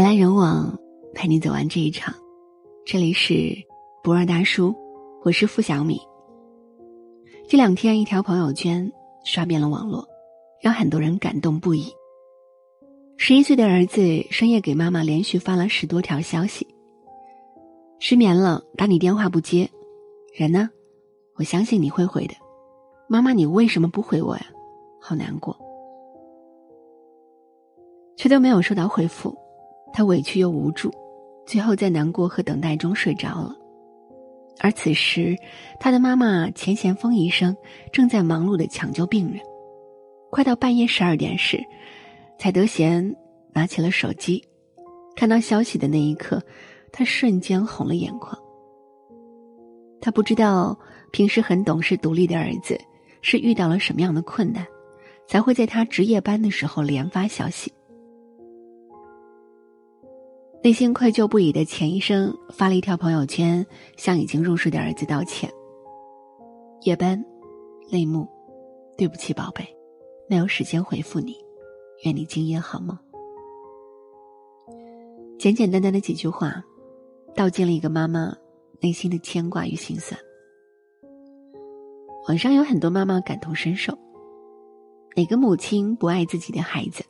人来人往，陪你走完这一场。这里是不二大叔，我是付小米。这两天，一条朋友圈刷遍了网络，让很多人感动不已。十一岁的儿子深夜给妈妈连续发了十多条消息：失眠了，打你电话不接，人呢？我相信你会回的。妈妈，你为什么不回我呀？好难过，却都没有收到回复。他委屈又无助，最后在难过和等待中睡着了。而此时，他的妈妈钱贤峰医生正在忙碌的抢救病人。快到半夜十二点时，才德贤拿起了手机，看到消息的那一刻，他瞬间红了眼眶。他不知道平时很懂事独立的儿子是遇到了什么样的困难，才会在他值夜班的时候连发消息。内心愧疚不已的钱医生发了一条朋友圈，向已经入睡的儿子道歉。夜班，泪目，对不起，宝贝，没有时间回复你，愿你今夜好梦。简简单单的几句话，道尽了一个妈妈内心的牵挂与心酸。网上有很多妈妈感同身受，哪个母亲不爱自己的孩子？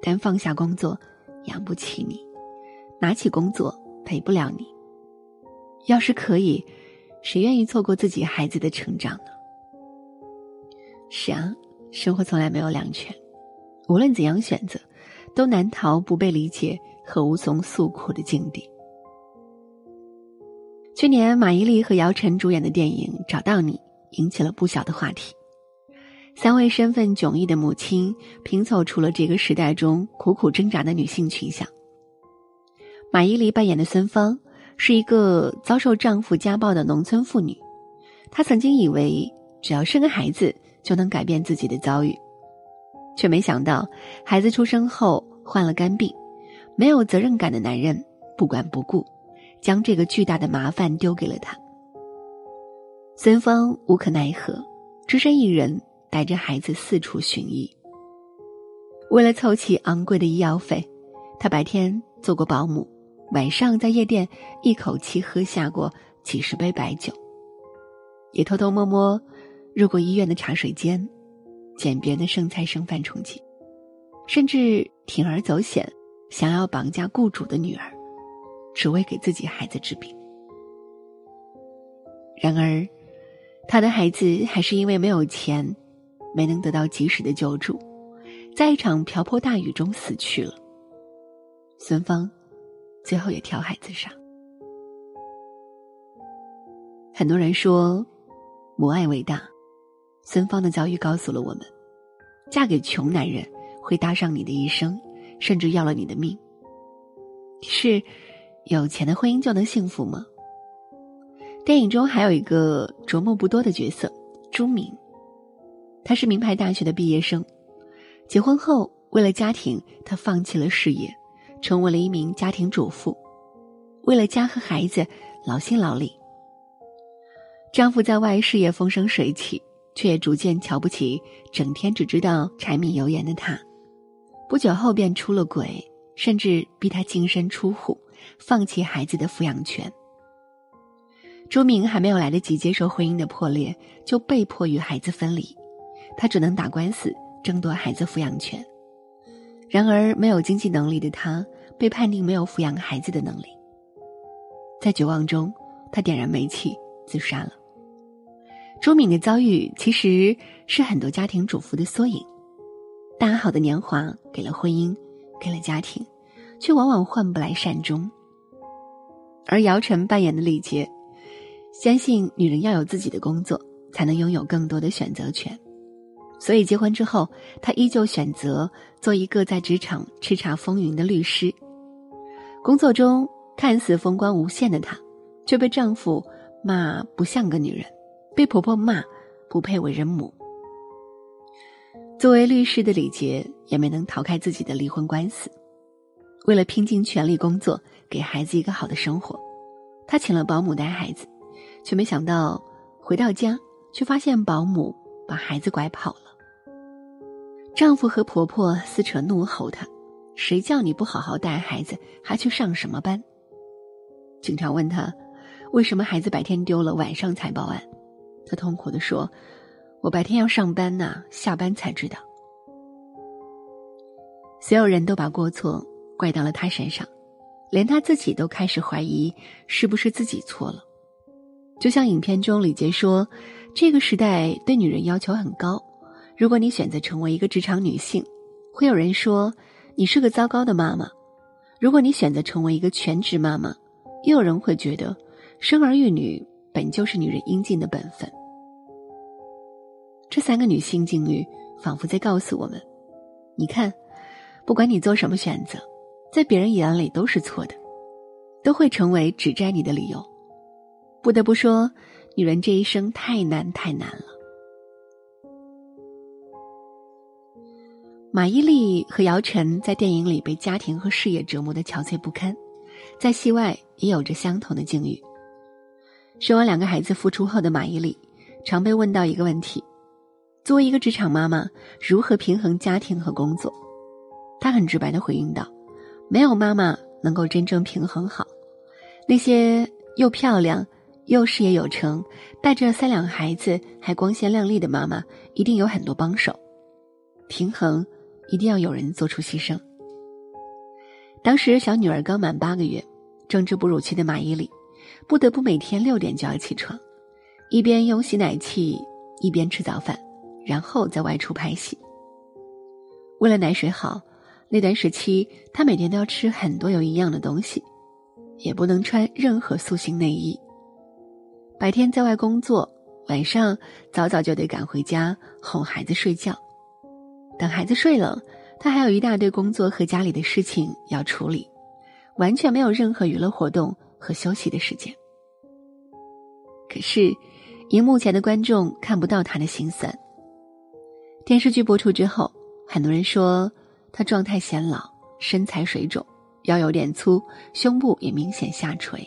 但放下工作，养不起你。拿起工作陪不了你。要是可以，谁愿意错过自己孩子的成长呢？是啊，生活从来没有两全，无论怎样选择，都难逃不被理解和无从诉苦的境地。去年，马伊琍和姚晨主演的电影《找到你》引起了不小的话题。三位身份迥异的母亲拼凑出了这个时代中苦苦挣扎的女性群像。马伊琍扮演的孙芳是一个遭受丈夫家暴的农村妇女，她曾经以为只要生个孩子就能改变自己的遭遇，却没想到孩子出生后患了肝病，没有责任感的男人不管不顾，将这个巨大的麻烦丢给了她。孙芳无可奈何，只身一人带着孩子四处寻医。为了凑齐昂贵的医药费，她白天做过保姆。晚上在夜店一口气喝下过几十杯白酒，也偷偷摸摸入过医院的茶水间，捡别人的剩菜剩饭充饥，甚至铤而走险，想要绑架雇主的女儿，只为给自己孩子治病。然而，他的孩子还是因为没有钱，没能得到及时的救助，在一场瓢泼大雨中死去了。孙芳。最后也跳海自杀。很多人说，母爱伟大。孙芳的遭遇告诉了我们：嫁给穷男人会搭上你的一生，甚至要了你的命。是有钱的婚姻就能幸福吗？电影中还有一个琢磨不多的角色朱敏，他是名牌大学的毕业生，结婚后为了家庭，他放弃了事业。成为了一名家庭主妇，为了家和孩子劳心劳力。丈夫在外事业风生水起，却逐渐瞧不起整天只知道柴米油盐的他。不久后便出了轨，甚至逼他净身出户，放弃孩子的抚养权。朱明还没有来得及接受婚姻的破裂，就被迫与孩子分离，他只能打官司争夺孩子抚养权。然而，没有经济能力的他被判定没有抚养孩子的能力。在绝望中，他点燃煤气自杀了。朱敏的遭遇其实是很多家庭主妇的缩影：大好的年华给了婚姻，给了家庭，却往往换不来善终。而姚晨扮演的李杰，相信女人要有自己的工作，才能拥有更多的选择权。所以结婚之后，她依旧选择做一个在职场叱咤风云的律师。工作中看似风光无限的她，却被丈夫骂不像个女人，被婆婆骂不配为人母。作为律师的李杰也没能逃开自己的离婚官司。为了拼尽全力工作，给孩子一个好的生活，她请了保姆带孩子，却没想到回到家，却发现保姆把孩子拐跑了。丈夫和婆婆撕扯怒吼她，谁叫你不好好带孩子，还去上什么班？警察问他，为什么孩子白天丢了，晚上才报案？他痛苦的说：“我白天要上班呢，下班才知道。”所有人都把过错怪到了他身上，连他自己都开始怀疑是不是自己错了。就像影片中李杰说：“这个时代对女人要求很高，如果你选择成为一个职场女性，会有人说你是个糟糕的妈妈；如果你选择成为一个全职妈妈，又有人会觉得生儿育女本就是女人应尽的本分。”这三个女性境遇仿佛在告诉我们：“你看。”不管你做什么选择，在别人眼里都是错的，都会成为指摘你的理由。不得不说，女人这一生太难太难了。马伊琍和姚晨在电影里被家庭和事业折磨的憔悴不堪，在戏外也有着相同的境遇。生完两个孩子复出后的马伊琍，常被问到一个问题：作为一个职场妈妈，如何平衡家庭和工作？他很直白的回应道：“没有妈妈能够真正平衡好，那些又漂亮又事业有成、带着三两孩子还光鲜亮丽的妈妈，一定有很多帮手。平衡一定要有人做出牺牲。”当时小女儿刚满八个月，正值哺乳期的马伊琍，不得不每天六点就要起床，一边用吸奶器，一边吃早饭，然后再外出拍戏。为了奶水好。那段时期，她每天都要吃很多有营养的东西，也不能穿任何塑形内衣。白天在外工作，晚上早早就得赶回家哄孩子睡觉。等孩子睡了，他还有一大堆工作和家里的事情要处理，完全没有任何娱乐活动和休息的时间。可是，荧幕前的观众看不到他的心酸。电视剧播出之后，很多人说。他状态显老，身材水肿，腰有点粗，胸部也明显下垂。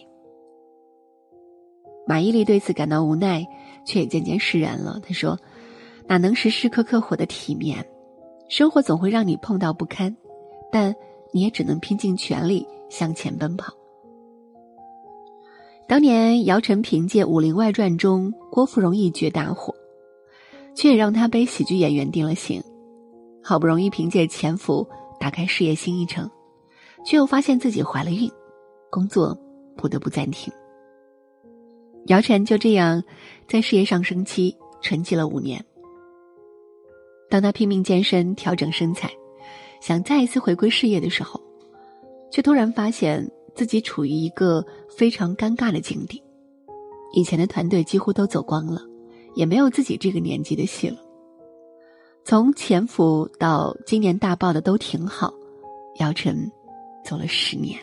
马伊琍对此感到无奈，却也渐渐释然了。她说：“哪能时时刻刻活得体面？生活总会让你碰到不堪，但你也只能拼尽全力向前奔跑。”当年姚晨凭借《武林外传》中郭芙蓉一角大火，却也让她被喜剧演员定了型。好不容易凭借《潜伏》打开事业新一程，却又发现自己怀了孕，工作不得不暂停。姚晨就这样在事业上升期沉寂了五年。当他拼命健身、调整身材，想再一次回归事业的时候，却突然发现自己处于一个非常尴尬的境地。以前的团队几乎都走光了，也没有自己这个年纪的戏了。从潜伏到今年大爆的都挺好，姚晨走了十年。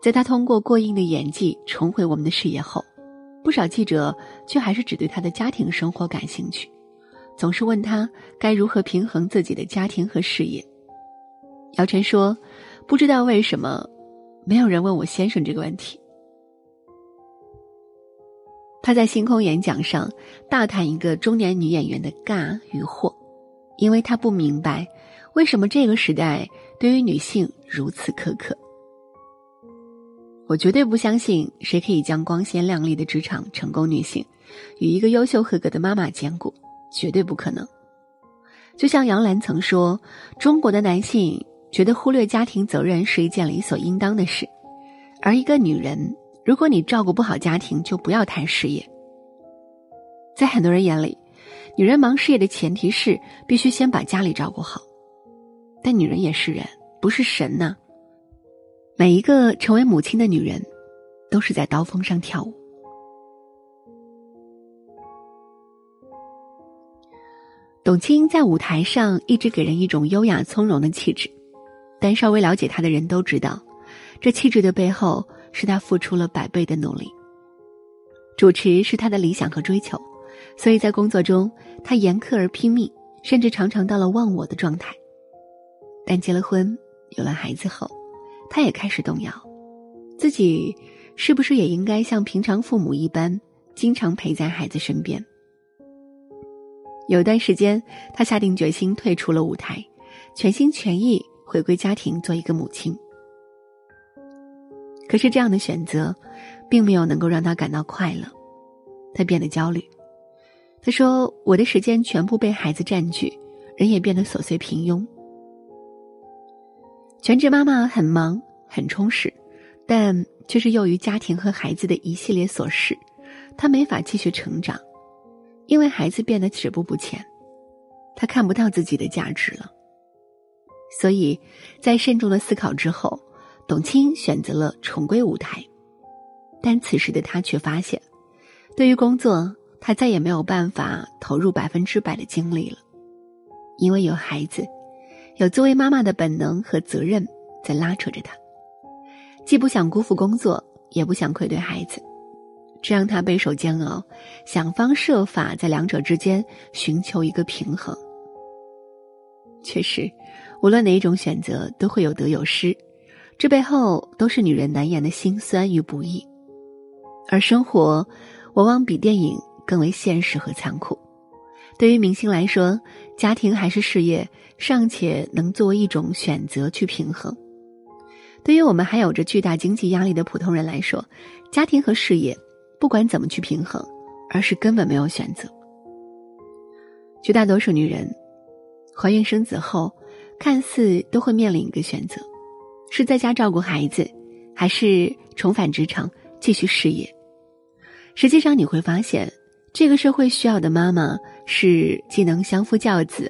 在他通过过硬的演技重回我们的视野后，不少记者却还是只对他的家庭生活感兴趣，总是问他该如何平衡自己的家庭和事业。姚晨说：“不知道为什么，没有人问我先生这个问题。”他在星空演讲上大谈一个中年女演员的尬与惑，因为他不明白为什么这个时代对于女性如此苛刻。我绝对不相信谁可以将光鲜亮丽的职场成功女性与一个优秀合格的妈妈兼顾，绝对不可能。就像杨澜曾说：“中国的男性觉得忽略家庭责任是一件理所应当的事，而一个女人。”如果你照顾不好家庭，就不要谈事业。在很多人眼里，女人忙事业的前提是必须先把家里照顾好。但女人也是人，不是神呐。每一个成为母亲的女人，都是在刀锋上跳舞。董卿在舞台上一直给人一种优雅从容的气质，但稍微了解她的人都知道，这气质的背后。是他付出了百倍的努力。主持是他的理想和追求，所以在工作中他严苛而拼命，甚至常常到了忘我的状态。但结了婚，有了孩子后，他也开始动摇，自己是不是也应该像平常父母一般，经常陪在孩子身边？有一段时间，他下定决心退出了舞台，全心全意回归家庭做一个母亲。可是这样的选择，并没有能够让他感到快乐，他变得焦虑。他说：“我的时间全部被孩子占据，人也变得琐碎平庸。全职妈妈很忙很充实，但却是由于家庭和孩子的一系列琐事，她没法继续成长，因为孩子变得止步不前，他看不到自己的价值了。所以，在慎重的思考之后，董卿选择了重归舞台，但此时的她却发现，对于工作。”她再也没有办法投入百分之百的精力了，因为有孩子，有作为妈妈的本能和责任在拉扯着她，既不想辜负工作，也不想愧对孩子，这让她备受煎熬，想方设法在两者之间寻求一个平衡。确实，无论哪一种选择都会有得有失，这背后都是女人难言的辛酸与不易，而生活往往比电影。更为现实和残酷。对于明星来说，家庭还是事业尚且能作为一种选择去平衡；对于我们还有着巨大经济压力的普通人来说，家庭和事业不管怎么去平衡，而是根本没有选择。绝大多数女人怀孕生子后，看似都会面临一个选择：是在家照顾孩子，还是重返职场继续事业？实际上，你会发现。这个社会需要的妈妈是既能相夫教子、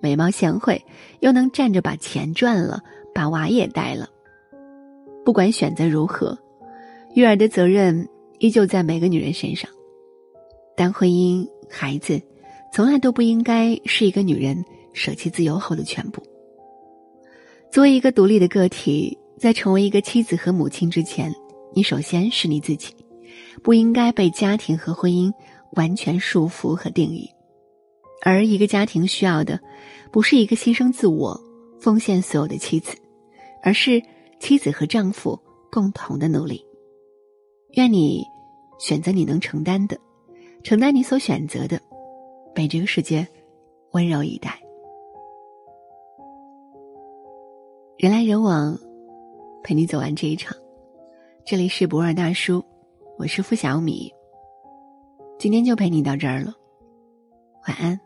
美貌贤惠，又能站着把钱赚了，把娃也带了。不管选择如何，育儿的责任依旧在每个女人身上。但婚姻、孩子，从来都不应该是一个女人舍弃自由后的全部。作为一个独立的个体，在成为一个妻子和母亲之前，你首先是你自己，不应该被家庭和婚姻。完全束缚和定义，而一个家庭需要的，不是一个牺牲自我、奉献所有的妻子，而是妻子和丈夫共同的努力。愿你选择你能承担的，承担你所选择的，被这个世界温柔以待。人来人往，陪你走完这一场。这里是不二大叔，我是付小米。今天就陪你到这儿了，晚安。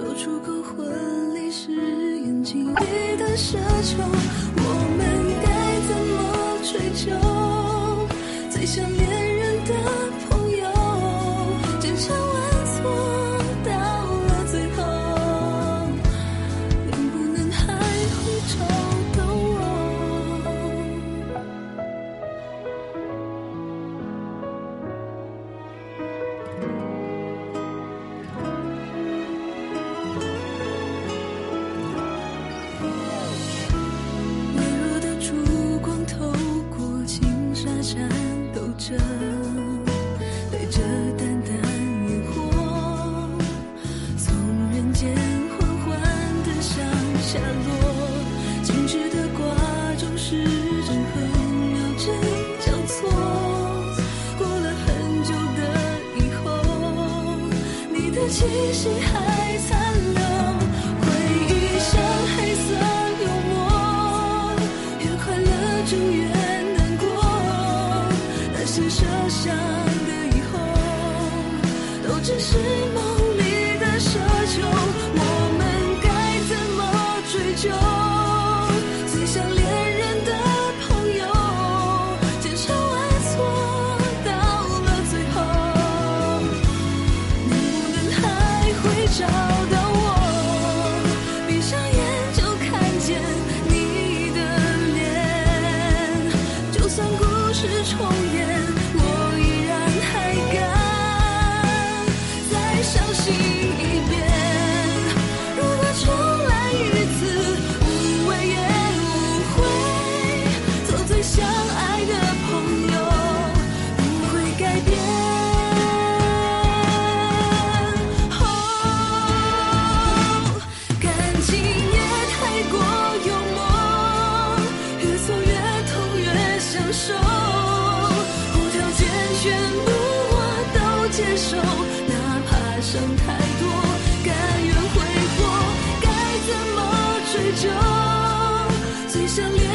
说出口婚礼是眼睛里的奢求，我们该怎么追究？最想念。情也太过幽默越挫越痛越享受无条件全部我都接受哪怕伤太多甘愿挥霍该怎么追究？最想留